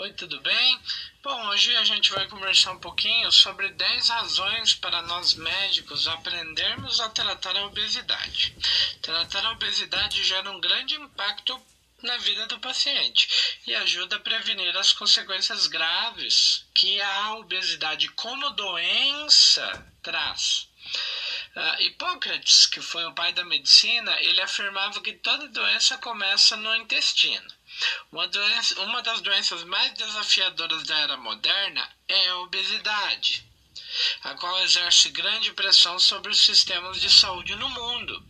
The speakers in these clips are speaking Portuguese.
Oi, tudo bem? Bom, hoje a gente vai conversar um pouquinho sobre 10 razões para nós médicos aprendermos a tratar a obesidade. Tratar a obesidade gera um grande impacto na vida do paciente e ajuda a prevenir as consequências graves que a obesidade como doença traz. Uh, Hipócrates, que foi o pai da medicina, ele afirmava que toda doença começa no intestino. Uma, doença, uma das doenças mais desafiadoras da era moderna é a obesidade, a qual exerce grande pressão sobre os sistemas de saúde no mundo.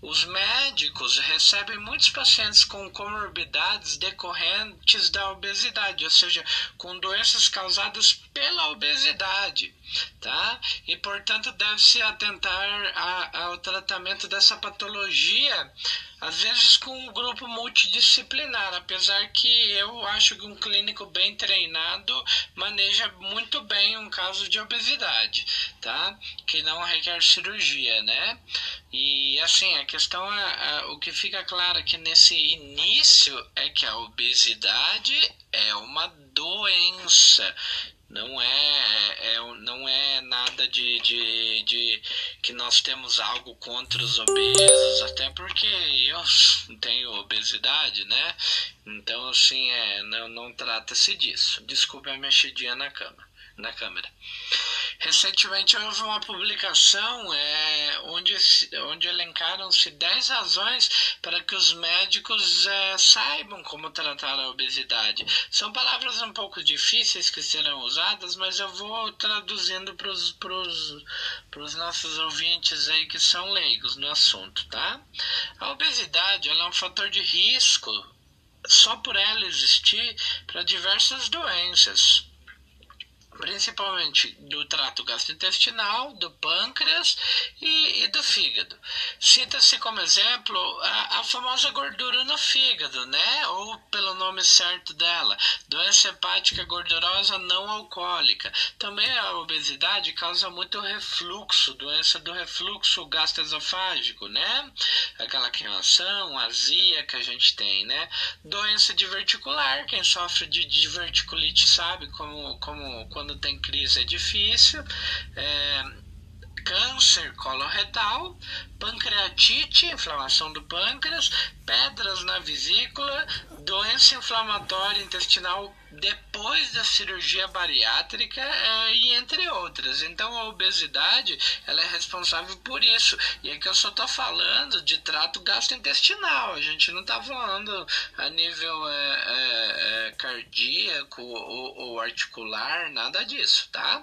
Os médicos recebem muitos pacientes com comorbidades decorrentes da obesidade, ou seja, com doenças causadas pela obesidade, tá? E portanto deve-se atentar a, ao tratamento dessa patologia às vezes com um grupo multidisciplinar, apesar que eu acho que um clínico bem treinado maneja muito bem um caso de obesidade, tá? Que não requer cirurgia, né? E assim, questão é, o que fica claro aqui nesse início é que a obesidade é uma doença não é, é, não é nada de, de, de que nós temos algo contra os obesos, até porque eu tenho obesidade, né? Então, assim, é, não, não trata-se disso. Desculpe a mexidinha na cama, na câmera. Recentemente houve uma publicação é, onde, onde elencaram-se 10 razões para que os médicos é, saibam como tratar a obesidade. São palavras um pouco difíceis que serão usadas, mas eu vou traduzindo para os nossos ouvintes aí que são leigos no assunto, tá? A obesidade é um fator de risco só por ela existir para diversas doenças principalmente do trato gastrointestinal, do pâncreas e, e do fígado. Cita-se como exemplo a, a, famosa gordura no fígado, né? Ou pelo nome certo dela, doença hepática gordurosa não alcoólica. Também a obesidade causa muito refluxo, doença do refluxo gastroesofágico, né? Aquela queimação, azia que a gente tem, né? Doença diverticular, quem sofre de diverticulite sabe como, como quando quando tem crise é difícil. É, câncer coloretal, pancreatite, inflamação do pâncreas, pedras na vesícula, doença inflamatória intestinal depois da cirurgia bariátrica é, e entre outras. Então a obesidade ela é responsável por isso. E aqui eu só estou falando de trato gastrointestinal. A gente não está falando a nível é, é, é, cardíaco ou, ou, articular, nada disso, tá?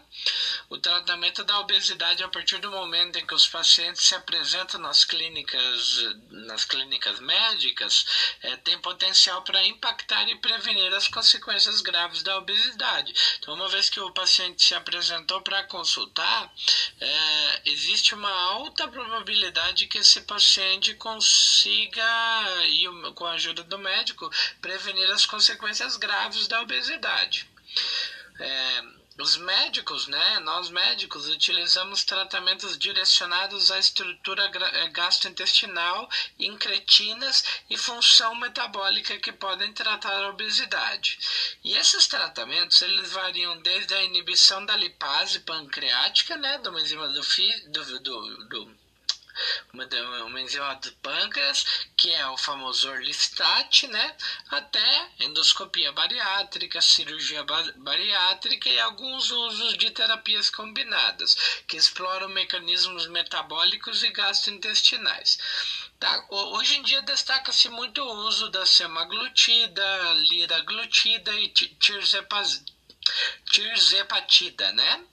O tratamento da obesidade a partir do momento em que os pacientes se apresentam nas clínicas, nas clínicas médicas, é, tem potencial para impactar e prevenir as consequências graves da obesidade. Então, uma vez que o paciente se apresentou para consultar, é, existe uma alta probabilidade que esse paciente consiga, e com a ajuda do médico, prevenir as consequências graves da obesidade. É, os médicos, né, nós médicos utilizamos tratamentos direcionados à estrutura eh, gastrointestinal, incretinas e função metabólica que podem tratar a obesidade. E esses tratamentos eles variam desde a inibição da lipase pancreática, né, do enzima do, do, do, do uma, uma enzima do pâncreas, que é o famoso Orlistat, né? Até endoscopia bariátrica, cirurgia bariátrica e alguns usos de terapias combinadas, que exploram mecanismos metabólicos e gastrointestinais. Tá? Hoje em dia destaca-se muito o uso da semaglutida, liraglutida e tirzepatida, né?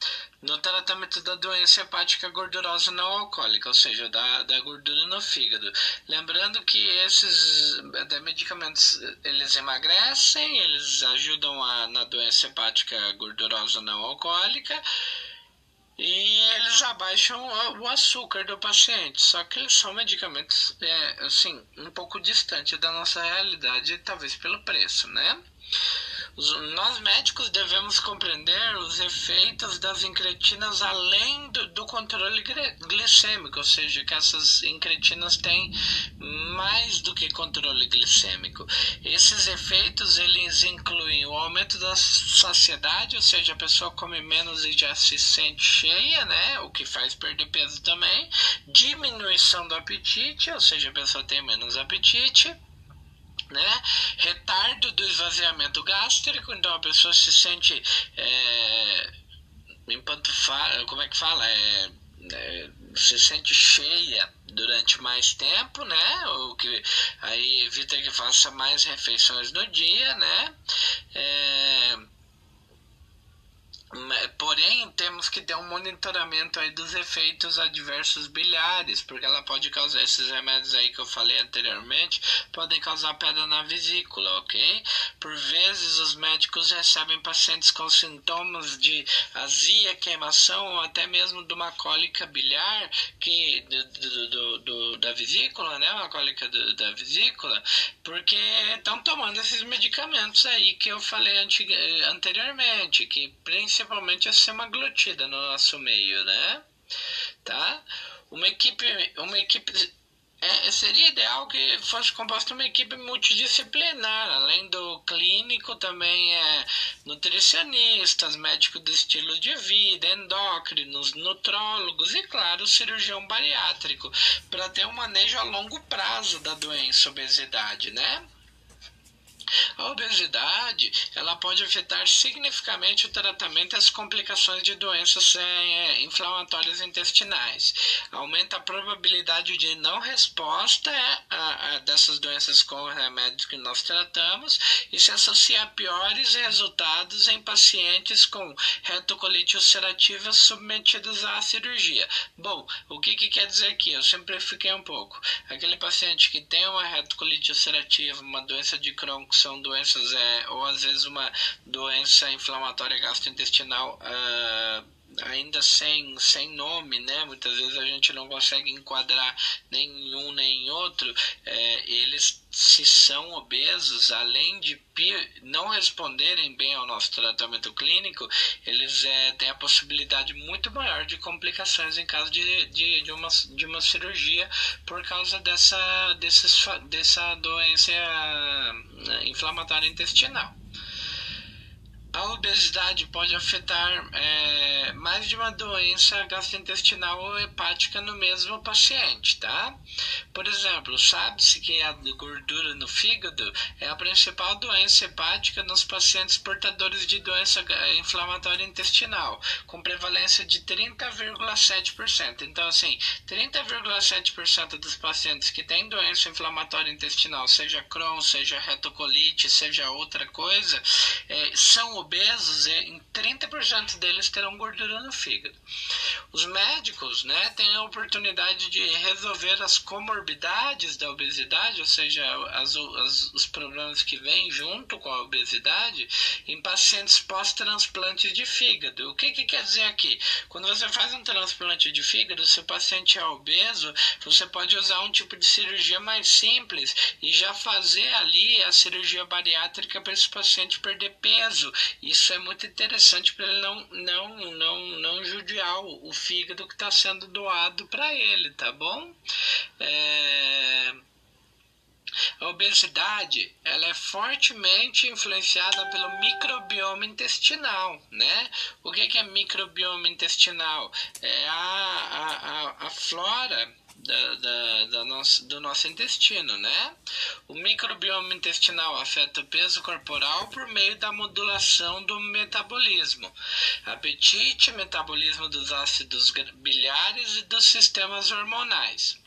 no tratamento da doença hepática gordurosa não alcoólica, ou seja, da, da gordura no fígado. Lembrando que esses medicamentos eles emagrecem, eles ajudam a, na doença hepática gordurosa não alcoólica e eles abaixam o açúcar do paciente. Só que eles são medicamentos é, assim um pouco distante da nossa realidade, talvez pelo preço, né? Nós médicos devemos compreender os efeitos das incretinas além do, do controle glicêmico, ou seja, que essas incretinas têm mais do que controle glicêmico. Esses efeitos eles incluem o aumento da saciedade, ou seja, a pessoa come menos e já se sente cheia, né? O que faz perder peso também. Diminuição do apetite, ou seja, a pessoa tem menos apetite né? Retardo do esvaziamento gástrico, então a pessoa se sente é, como é que fala? É, é, se sente cheia durante mais tempo, né? O que aí evita que faça mais refeições no dia, né? É, Porém, temos que ter um monitoramento aí dos efeitos adversos biliares, porque ela pode causar esses remédios aí que eu falei anteriormente, podem causar pedra na vesícula, ok? Por vezes os médicos recebem pacientes com sintomas de azia, queimação ou até mesmo de uma cólica biliar que do, do, do da vesícula, né? Uma cólica do, da vesícula, porque estão tomando esses medicamentos aí que eu falei anteriormente, que principalmente principalmente a semaglutida no nosso meio, né? Tá? Uma equipe, uma equipe é, seria ideal que fosse composta uma equipe multidisciplinar, além do clínico também é nutricionistas, médicos do estilo de vida, endócrinos, nutrólogos e claro, cirurgião bariátrico, para ter um manejo a longo prazo da doença obesidade, né? A obesidade ela pode afetar significativamente o tratamento e as complicações de doenças é, inflamatórias intestinais. Aumenta a probabilidade de não resposta é, a, a dessas doenças com remédios que nós tratamos e se associa a piores resultados em pacientes com retocolite ulcerativa submetidos à cirurgia. Bom, o que, que quer dizer aqui? Eu simplifiquei um pouco. Aquele paciente que tem uma retocolite ulcerativa, uma doença de Crohn são doenças, é, ou às vezes uma doença inflamatória gastrointestinal uh, ainda sem, sem nome, né? Muitas vezes a gente não consegue enquadrar nenhum nem outro. É, eles se são obesos, além de não responderem bem ao nosso tratamento clínico, eles é, têm a possibilidade muito maior de complicações em caso de, de, de, uma, de uma cirurgia por causa dessa, desses, dessa doença né, inflamatória intestinal. A obesidade pode afetar é, mais de uma doença gastrointestinal ou hepática no mesmo paciente, tá? Por exemplo, sabe-se que a gordura no fígado é a principal doença hepática nos pacientes portadores de doença inflamatória intestinal, com prevalência de 30,7%. Então, assim, 30,7% dos pacientes que têm doença inflamatória intestinal, seja Crohn, seja retocolite, seja outra coisa, é, são obesos, em 30% deles terão gordura no fígado. Os médicos né, têm a oportunidade de resolver as comorbidades da obesidade, ou seja, as, as, os problemas que vêm junto com a obesidade, em pacientes pós-transplante de fígado. O que, que quer dizer aqui? Quando você faz um transplante de fígado, se o paciente é obeso, você pode usar um tipo de cirurgia mais simples e já fazer ali a cirurgia bariátrica para esse paciente perder peso isso é muito interessante para ele não, não, não, não judiar o, fígado que está sendo doado para ele, tá bom? É... A obesidade ela é fortemente influenciada pelo microbioma intestinal, né? O que, que é microbioma intestinal? É a, a, a, a flora da, da, da nosso, do nosso intestino, né? O microbioma intestinal afeta o peso corporal por meio da modulação do metabolismo, apetite, metabolismo dos ácidos biliares e dos sistemas hormonais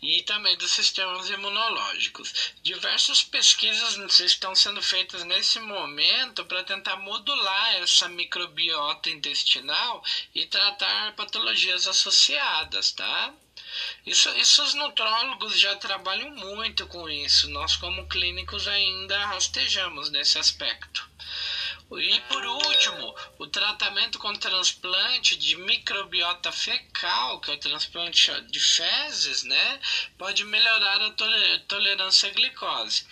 e também dos sistemas imunológicos. Diversas pesquisas estão sendo feitas nesse momento para tentar modular essa microbiota intestinal e tratar patologias associadas, tá? Isso, isso os nutrólogos já trabalham muito com isso. Nós, como clínicos, ainda rastejamos nesse aspecto. E por último, o tratamento com transplante de microbiota fecal, que é o transplante de fezes, né, pode melhorar a tolerância à glicose.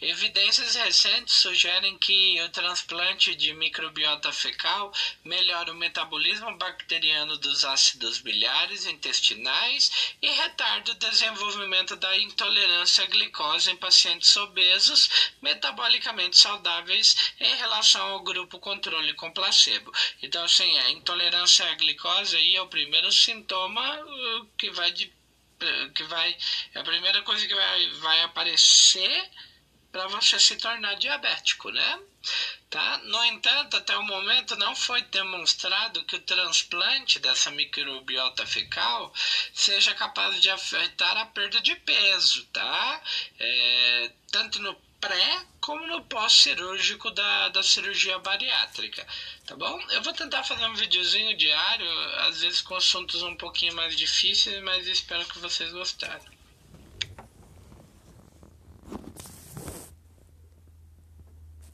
Evidências recentes sugerem que o transplante de microbiota fecal melhora o metabolismo bacteriano dos ácidos biliares intestinais e retarda o desenvolvimento da intolerância à glicose em pacientes obesos metabolicamente saudáveis em relação ao grupo controle com placebo. Então, assim, a intolerância à glicose aí é o primeiro sintoma uh, que vai de que vai é a primeira coisa que vai, vai aparecer para você se tornar diabético, né? Tá? No entanto, até o momento não foi demonstrado que o transplante dessa microbiota fecal seja capaz de afetar a perda de peso, tá? É, tanto no pré como no pós-cirúrgico da, da cirurgia bariátrica, tá bom? Eu vou tentar fazer um videozinho diário, às vezes com assuntos um pouquinho mais difíceis, mas espero que vocês gostaram.